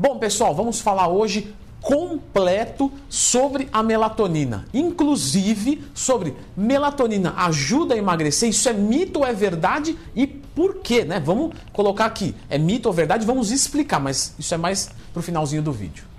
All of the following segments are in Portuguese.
Bom, pessoal, vamos falar hoje completo sobre a melatonina, inclusive sobre melatonina ajuda a emagrecer, isso é mito ou é verdade e por quê, né? Vamos colocar aqui, é mito ou verdade, vamos explicar, mas isso é mais pro finalzinho do vídeo.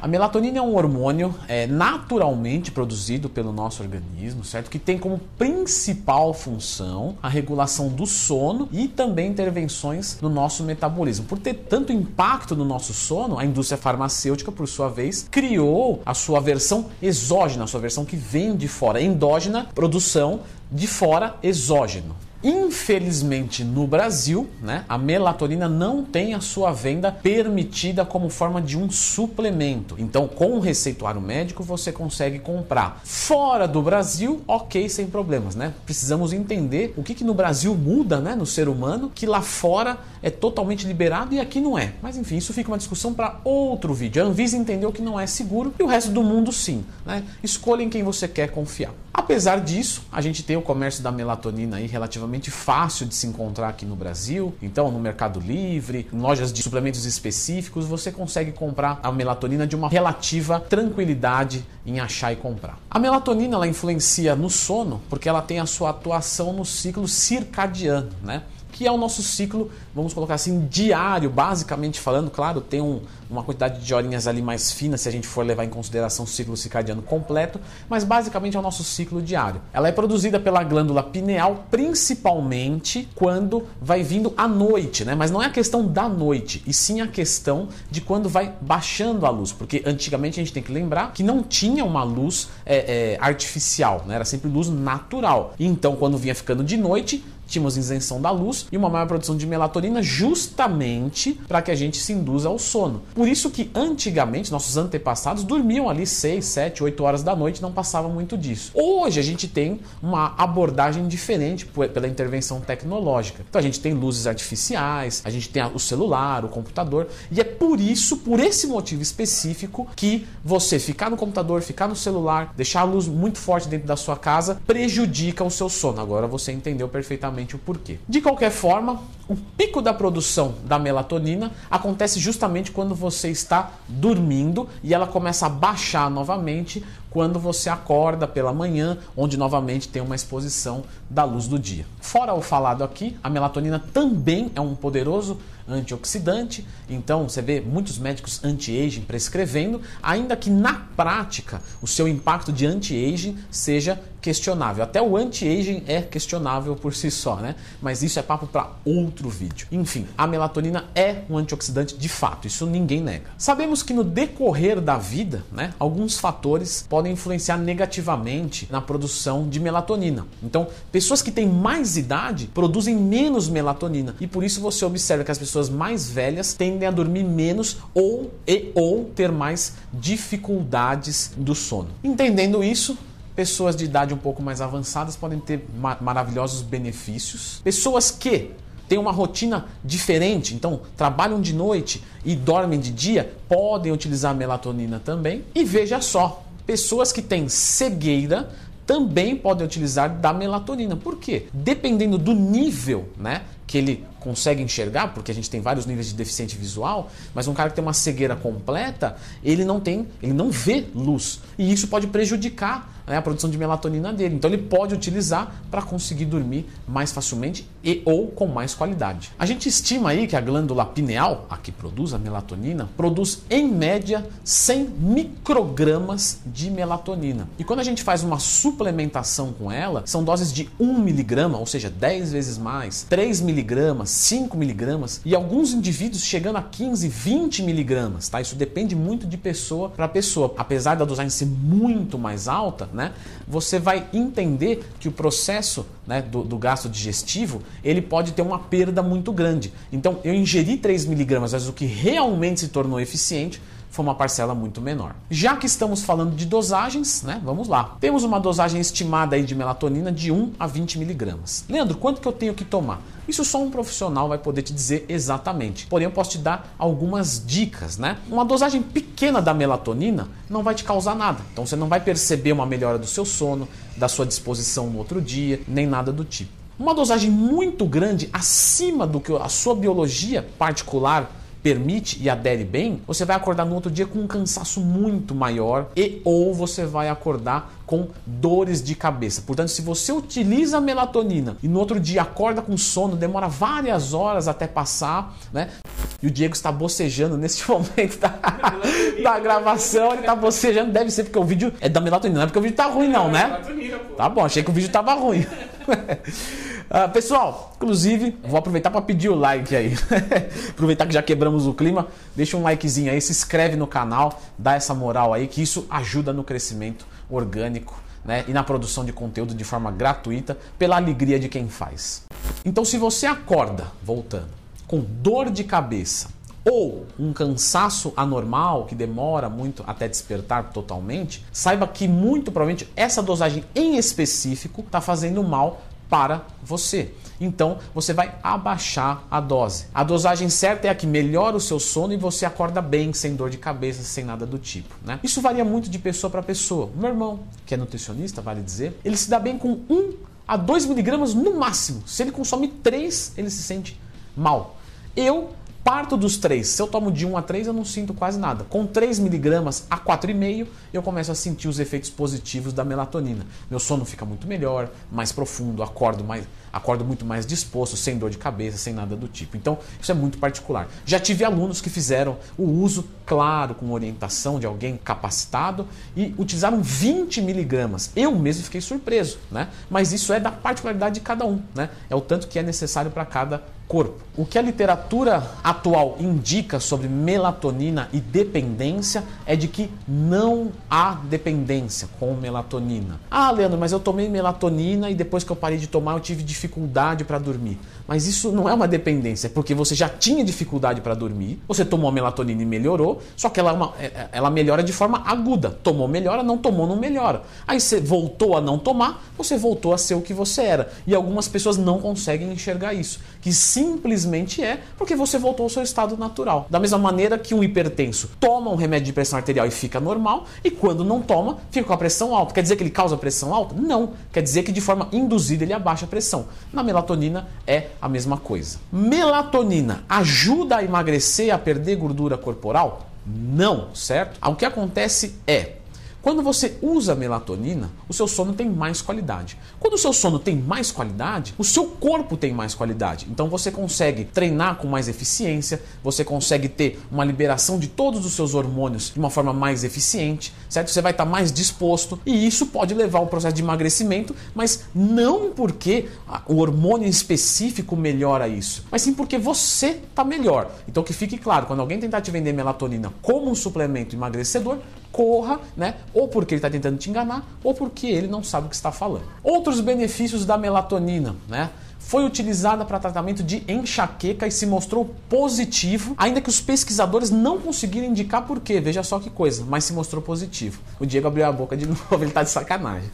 A melatonina é um hormônio é, naturalmente produzido pelo nosso organismo, certo? Que tem como principal função a regulação do sono e também intervenções no nosso metabolismo. Por ter tanto impacto no nosso sono, a indústria farmacêutica, por sua vez, criou a sua versão exógena, a sua versão que vem de fora, endógena, produção de fora, exógeno. Infelizmente, no Brasil, né, a melatonina não tem a sua venda permitida como forma de um suplemento. Então, com o receituário médico, você consegue comprar. Fora do Brasil, ok, sem problemas, né? Precisamos entender o que, que no Brasil muda né, no ser humano, que lá fora é totalmente liberado e aqui não é. Mas enfim, isso fica uma discussão para outro vídeo. A Anvisa entendeu que não é seguro e o resto do mundo sim. Né? Escolha em quem você quer confiar. Apesar disso, a gente tem o comércio da melatonina aí relativamente fácil de se encontrar aqui no Brasil. Então, no Mercado Livre, em lojas de suplementos específicos, você consegue comprar a melatonina de uma relativa tranquilidade em achar e comprar. A melatonina ela influencia no sono porque ela tem a sua atuação no ciclo circadiano, né? Que é o nosso ciclo, vamos colocar assim, diário, basicamente falando. Claro, tem um, uma quantidade de horinhas ali mais fina se a gente for levar em consideração o ciclo circadiano completo, mas basicamente é o nosso ciclo diário. Ela é produzida pela glândula pineal, principalmente quando vai vindo à noite, né? Mas não é a questão da noite, e sim a questão de quando vai baixando a luz, porque antigamente a gente tem que lembrar que não tinha uma luz é, é, artificial, né? Era sempre luz natural. Então, quando vinha ficando de noite, tínhamos isenção da luz e uma maior produção de melatonina justamente para que a gente se induza ao sono. Por isso que antigamente nossos antepassados dormiam ali 6, 7, 8 horas da noite, não passava muito disso. Hoje a gente tem uma abordagem diferente pela intervenção tecnológica. Então a gente tem luzes artificiais, a gente tem o celular, o computador, e é por isso, por esse motivo específico, que você ficar no computador, ficar no celular, deixar a luz muito forte dentro da sua casa prejudica o seu sono. Agora você entendeu perfeitamente exatamente o porquê. De qualquer forma, o pico da produção da melatonina acontece justamente quando você está dormindo e ela começa a baixar novamente quando você acorda pela manhã, onde novamente tem uma exposição da luz do dia. Fora o falado aqui, a melatonina também é um poderoso antioxidante, então você vê muitos médicos anti-aging prescrevendo, ainda que na prática o seu impacto de anti-aging seja questionável. Até o anti-aging é questionável por si só, né? Mas isso é papo para outro vídeo. Enfim, a melatonina é um antioxidante de fato, isso ninguém nega. Sabemos que no decorrer da vida, né, alguns fatores podem influenciar negativamente na produção de melatonina. Então, pessoas que têm mais idade produzem menos melatonina e por isso você observa que as pessoas mais velhas tendem a dormir menos ou e ou ter mais dificuldades do sono. Entendendo isso, pessoas de idade um pouco mais avançadas podem ter maravilhosos benefícios. Pessoas que têm uma rotina diferente, então trabalham de noite e dormem de dia, podem utilizar melatonina também. E veja só, pessoas que têm cegueira também podem utilizar da melatonina. Por quê? Dependendo do nível, né, que ele consegue enxergar, porque a gente tem vários níveis de deficiente visual, mas um cara que tem uma cegueira completa, ele não tem, ele não vê luz. E isso pode prejudicar né, a produção de melatonina dele. Então ele pode utilizar para conseguir dormir mais facilmente e ou com mais qualidade. A gente estima aí que a glândula pineal, a que produz a melatonina, produz em média 100 microgramas de melatonina. E quando a gente faz uma suplementação com ela, são doses de 1 miligrama, ou seja, 10 vezes mais, 3 miligramas, 5 miligramas e alguns indivíduos chegando a 15, 20 miligramas, tá? Isso depende muito de pessoa para pessoa. Apesar da dosagem ser muito mais alta, né? Você vai entender que o processo né, do, do, gasto digestivo ele pode ter uma perda muito grande. Então, eu ingeri 3 miligramas, mas o que realmente se tornou eficiente foi uma parcela muito menor. Já que estamos falando de dosagens, né, vamos lá. Temos uma dosagem estimada aí de melatonina de 1 a 20 miligramas. Leandro, quanto que eu tenho que tomar? Isso só um profissional vai poder te dizer exatamente. Porém, eu posso te dar algumas dicas, né? Uma dosagem pequena da melatonina não vai te causar nada. Então você não vai perceber uma melhora do seu sono, da sua disposição no outro dia, nem nada do tipo. Uma dosagem muito grande acima do que a sua biologia particular permite e adere bem, você vai acordar no outro dia com um cansaço muito maior e ou você vai acordar com dores de cabeça. Portanto, se você utiliza a melatonina e no outro dia acorda com sono, demora várias horas até passar, né? E o Diego está bocejando neste momento da, da gravação, ele está bocejando, deve ser porque o vídeo é da melatonina, não é porque o vídeo tá ruim não, né? Tá bom, achei que o vídeo tava ruim. Uh, pessoal, inclusive, vou aproveitar para pedir o like aí. aproveitar que já quebramos o clima, deixa um likezinho aí, se inscreve no canal, dá essa moral aí, que isso ajuda no crescimento orgânico né, e na produção de conteúdo de forma gratuita, pela alegria de quem faz. Então, se você acorda, voltando, com dor de cabeça ou um cansaço anormal que demora muito até despertar totalmente, saiba que muito provavelmente essa dosagem em específico está fazendo mal para você. Então você vai abaixar a dose. A dosagem certa é a que melhora o seu sono e você acorda bem, sem dor de cabeça, sem nada do tipo. Né? Isso varia muito de pessoa para pessoa. O meu irmão, que é nutricionista, vale dizer, ele se dá bem com 1 a 2 miligramas no máximo. Se ele consome 3, ele se sente mal. Eu parto dos 3. Se eu tomo de 1 a 3, eu não sinto quase nada. Com 3 miligramas a 4,5, eu começo a sentir os efeitos positivos da melatonina. Meu sono fica muito melhor, mais profundo, acordo mais acordo muito mais disposto, sem dor de cabeça, sem nada do tipo. Então, isso é muito particular. Já tive alunos que fizeram o uso, claro, com orientação de alguém capacitado e utilizaram 20 miligramas. Eu mesmo fiquei surpreso, né? Mas isso é da particularidade de cada um, né? É o tanto que é necessário para cada corpo. O que a literatura atual indica sobre melatonina e dependência é de que não há dependência com melatonina. Ah, Leandro, mas eu tomei melatonina e depois que eu parei de tomar eu tive dificuldade para dormir. Mas isso não é uma dependência, é porque você já tinha dificuldade para dormir, você tomou a melatonina e melhorou, só que ela, é uma, é, é, ela melhora de forma aguda. Tomou, melhora, não tomou, não melhora. Aí você voltou a não tomar, você voltou a ser o que você era. E algumas pessoas não conseguem enxergar isso, que simplesmente é porque você voltou ao seu estado natural. Da mesma maneira que um hipertenso toma um remédio de pressão arterial e fica normal, e quando não toma, fica com a pressão alta. Quer dizer que ele causa pressão alta? Não. Quer dizer que de forma induzida ele abaixa a pressão. Na melatonina é a mesma coisa. Melatonina ajuda a emagrecer, a perder gordura corporal? Não, certo? O que acontece é quando você usa melatonina, o seu sono tem mais qualidade. Quando o seu sono tem mais qualidade, o seu corpo tem mais qualidade. Então você consegue treinar com mais eficiência, você consegue ter uma liberação de todos os seus hormônios de uma forma mais eficiente, certo? Você vai estar mais disposto e isso pode levar ao processo de emagrecimento, mas não porque o hormônio específico melhora isso, mas sim porque você está melhor. Então que fique claro, quando alguém tentar te vender melatonina como um suplemento emagrecedor, corra, né? Ou porque ele está tentando te enganar, ou porque ele não sabe o que está falando. Outros benefícios da melatonina, né? Foi utilizada para tratamento de enxaqueca e se mostrou positivo, ainda que os pesquisadores não conseguiram indicar por quê. Veja só que coisa, mas se mostrou positivo. O Diego abriu a boca de novo, ele está de sacanagem.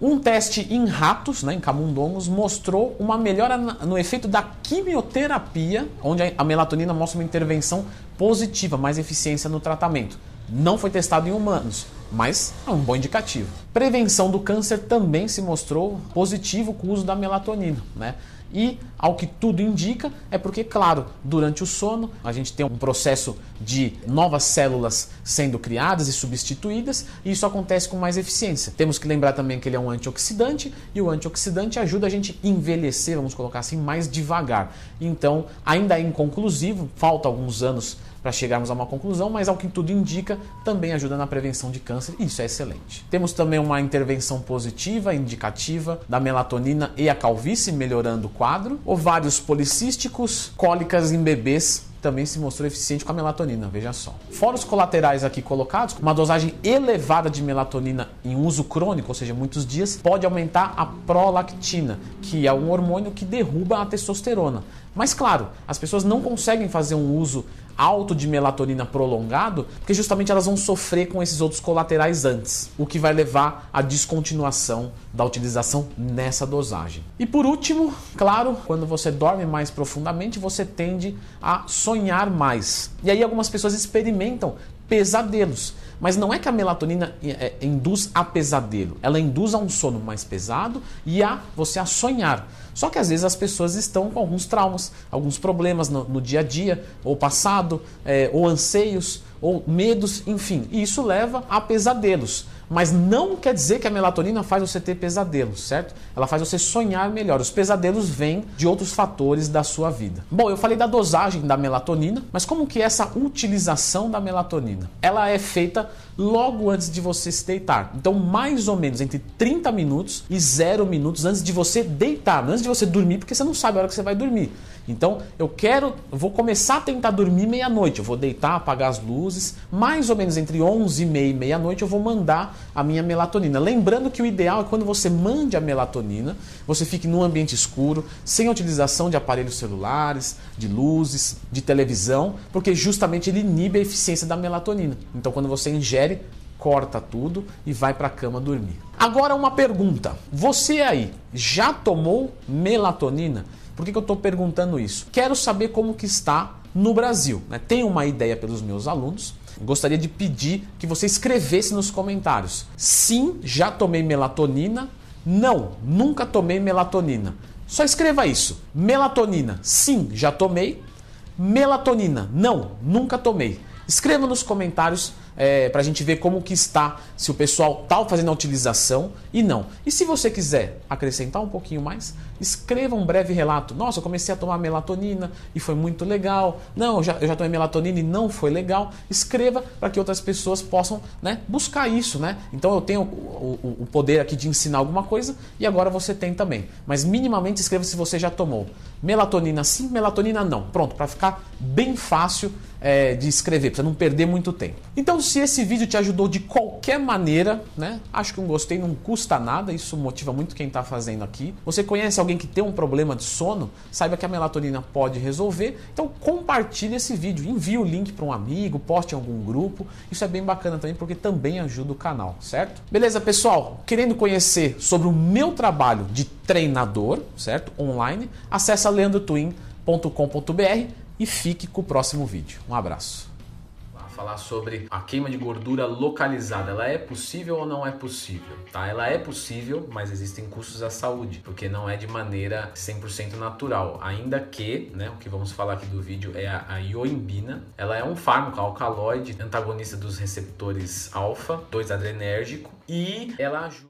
Um teste em ratos, né, em camundongos, mostrou uma melhora no efeito da quimioterapia, onde a melatonina mostra uma intervenção positiva, mais eficiência no tratamento. Não foi testado em humanos, mas é um bom indicativo. Prevenção do câncer também se mostrou positivo com o uso da melatonina, né? E, ao que tudo indica, é porque, claro, durante o sono a gente tem um processo de novas células sendo criadas e substituídas, e isso acontece com mais eficiência. Temos que lembrar também que ele é um antioxidante, e o antioxidante ajuda a gente a envelhecer, vamos colocar assim, mais devagar. Então, ainda é inconclusivo, falta alguns anos para chegarmos a uma conclusão, mas ao que tudo indica, também ajuda na prevenção de câncer e isso é excelente. Temos também uma intervenção positiva, indicativa da melatonina e a calvície, melhorando o quadro, ovários policísticos, cólicas em bebês também se mostrou eficiente com a melatonina, veja só. Fora os colaterais aqui colocados, uma dosagem elevada de melatonina em uso crônico, ou seja, muitos dias, pode aumentar a prolactina, que é um hormônio que derruba a testosterona. Mas claro, as pessoas não conseguem fazer um uso alto de melatonina prolongado, porque justamente elas vão sofrer com esses outros colaterais antes, o que vai levar à descontinuação da utilização nessa dosagem. E por último, claro, quando você dorme mais profundamente, você tende a sonhar mais. E aí algumas pessoas experimentam pesadelos. Mas não é que a melatonina é, é, induz a pesadelo, ela induz a um sono mais pesado e a você a sonhar. Só que às vezes as pessoas estão com alguns traumas, alguns problemas no, no dia a dia, ou passado, é, ou anseios, ou medos, enfim. E isso leva a pesadelos. Mas não quer dizer que a melatonina faz você ter pesadelos, certo? Ela faz você sonhar melhor. Os pesadelos vêm de outros fatores da sua vida. Bom, eu falei da dosagem da melatonina, mas como que é essa utilização da melatonina? Ela é feita logo antes de você se deitar. Então, mais ou menos entre 30 minutos e 0 minutos antes de você deitar, antes de você dormir, porque você não sabe a hora que você vai dormir. Então, eu quero, vou começar a tentar dormir meia-noite. Eu vou deitar, apagar as luzes, mais ou menos entre 11 e meia e meia-noite eu vou mandar a minha melatonina. Lembrando que o ideal é quando você mande a melatonina, você fique num ambiente escuro, sem utilização de aparelhos celulares, de luzes, de televisão, porque justamente ele inibe a eficiência da melatonina. Então, quando você ingere, corta tudo e vai para a cama dormir. Agora uma pergunta: você aí já tomou melatonina? Por que, que eu estou perguntando isso? Quero saber como que está no Brasil. Né? Tenho uma ideia pelos meus alunos. Gostaria de pedir que você escrevesse nos comentários. Sim, já tomei melatonina. Não, nunca tomei melatonina. Só escreva isso. Melatonina, sim, já tomei. Melatonina, não, nunca tomei. Escreva nos comentários é, para a gente ver como que está, se o pessoal está fazendo a utilização e não. E se você quiser acrescentar um pouquinho mais, escreva um breve relato. Nossa, eu comecei a tomar melatonina e foi muito legal. Não, eu já, eu já tomei melatonina e não foi legal. Escreva para que outras pessoas possam né, buscar isso. Né? Então eu tenho o, o, o poder aqui de ensinar alguma coisa e agora você tem também. Mas minimamente escreva se você já tomou. Melatonina sim, melatonina não. Pronto, para ficar bem fácil é, de escrever, para não perder muito tempo. Então, se esse vídeo te ajudou de qualquer maneira, né? Acho que um gostei não custa nada, isso motiva muito quem está fazendo aqui. Você conhece alguém que tem um problema de sono? Saiba que a melatonina pode resolver. Então, compartilhe esse vídeo, envie o link para um amigo, poste em algum grupo. Isso é bem bacana também porque também ajuda o canal, certo? Beleza, pessoal? Querendo conhecer sobre o meu trabalho de treinador, certo? Online, acessa leandrotwin.com.br e fique com o próximo vídeo. Um abraço falar sobre a queima de gordura localizada. Ela é possível ou não é possível? Tá? Ela é possível, mas existem custos à saúde, porque não é de maneira 100% natural. Ainda que, né, o que vamos falar aqui do vídeo é a, a ioimbina. Ela é um fármaco alcaloide, antagonista dos receptores alfa, 2 adrenérgico, e ela ajuda